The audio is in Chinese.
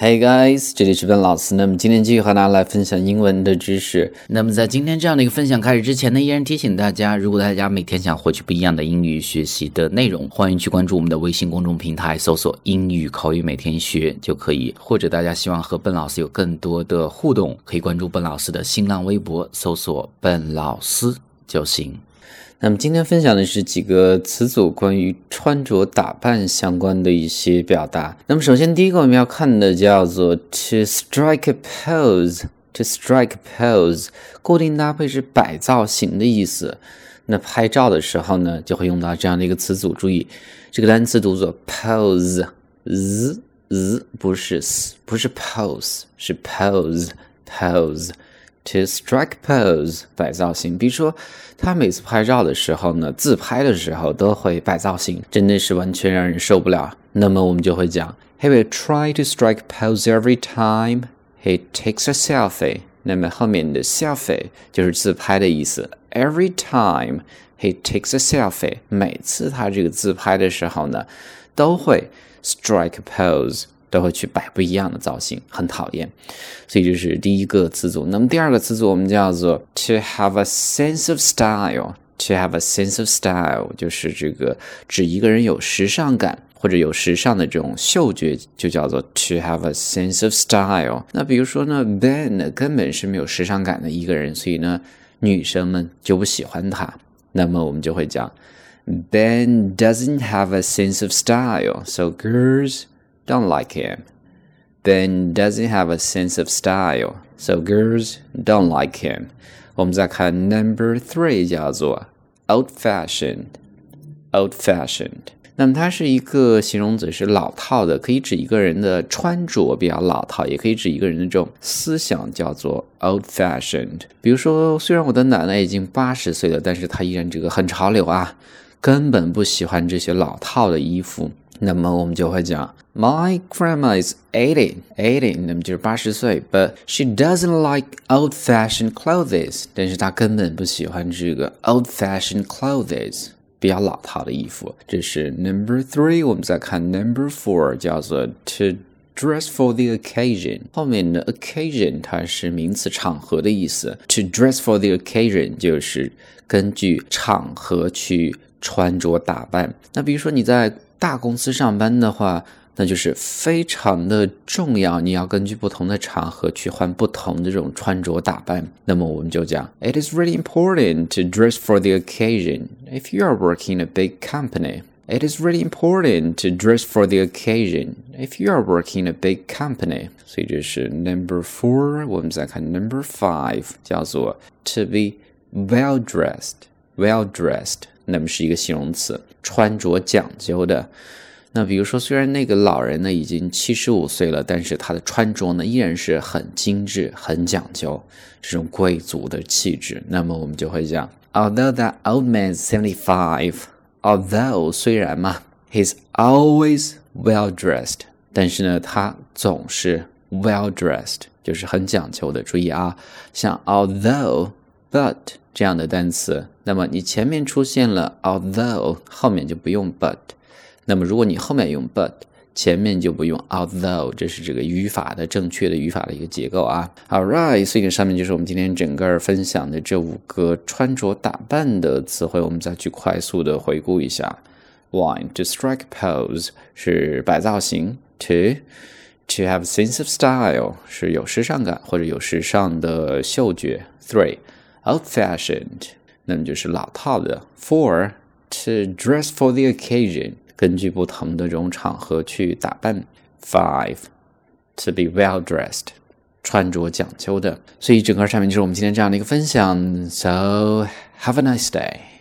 Hey guys，这里是笨老师。那么今天继续和大家来分享英文的知识。那么在今天这样的一个分享开始之前呢，依然提醒大家，如果大家每天想获取不一样的英语学习的内容，欢迎去关注我们的微信公众平台，搜索“英语口语每天学”就可以。或者大家希望和笨老师有更多的互动，可以关注笨老师的新浪微博，搜索“笨老师”就行。那么今天分享的是几个词组关于穿着打扮相关的一些表达。那么首先第一个我们要看的叫做 to strike a pose。to strike a pose，固定搭配是摆造型的意思。那拍照的时候呢，就会用到这样的一个词组。注意，这个单词读作 pose，z z 不是 s，不是 pose，是 pose，pose。To strike pose 摆造型，比如说他每次拍照的时候呢，自拍的时候都会摆造型，真的是完全让人受不了。那么我们就会讲，He will try to strike pose every time he takes a selfie。那么后面的 selfie 就是自拍的意思。Every time he takes a selfie，每次他这个自拍的时候呢，都会 strike pose。都会去摆不一样的造型，很讨厌。所以这是第一个词组。那么第二个词组我们叫做 to have a sense of style。to have a sense of style 就是这个指一个人有时尚感或者有时尚的这种嗅觉，就叫做 to have a sense of style。那比如说呢，Ben 根本是没有时尚感的一个人，所以呢，女生们就不喜欢他。那么我们就会讲 Ben doesn't have a sense of style，so girls。Don't like him. Ben doesn't have a sense of style, so girls don't like him. 我们再看 number three，叫做 old-fashioned。old-fashioned，那么它是一个形容词，是老套的，可以指一个人的穿着比较老套，也可以指一个人的这种思想，叫做 old-fashioned。比如说，虽然我的奶奶已经八十岁了，但是她依然这个很潮流啊，根本不喜欢这些老套的衣服。那么我们就会讲，My grandma is eighty, eighty，那么就是八十岁，but she doesn't like old-fashioned clothes，但是她根本不喜欢这个 old-fashioned clothes，比较老套的衣服。这是 number three，我们再看 number four，叫做 to dress for the occasion。后面的 occasion 它是名词场合的意思，to dress for the occasion 就是根据场合去穿着打扮。那比如说你在 大公司上班的话，那就是非常的重要。你要根据不同的场合去换不同的这种穿着打扮。那么我们就讲，It is really important to dress for the occasion. If you are working in a big company, it is really important to dress for the occasion. If you are working in a big company，所以这是 number four。我们再看 number five，叫做 to be well dressed. Well dressed，那么是一个形容词。 穿着讲究的，那比如说，虽然那个老人呢已经七十五岁了，但是他的穿着呢依然是很精致、很讲究，这种贵族的气质。那么我们就会讲，Although that old man seventy five，although 虽然嘛，he's always well dressed，但是呢，他总是 well dressed，就是很讲究的。注意啊，像 although。But 这样的单词，那么你前面出现了 although，后面就不用 but。那么如果你后面用 but，前面就不用 although，这是这个语法的正确的语法的一个结构啊。All right，所以上面就是我们今天整个分享的这五个穿着打扮的词汇，我们再去快速的回顾一下。One to strike pose 是摆造型，two to have sense of style 是有时尚感或者有时尚的嗅觉，three。old-fashioned，那么就是老套的。Four to dress for the occasion，根据不同的这种场合去打扮。Five to be well dressed，穿着讲究的。所以整个上面就是我们今天这样的一个分享。So have a nice day.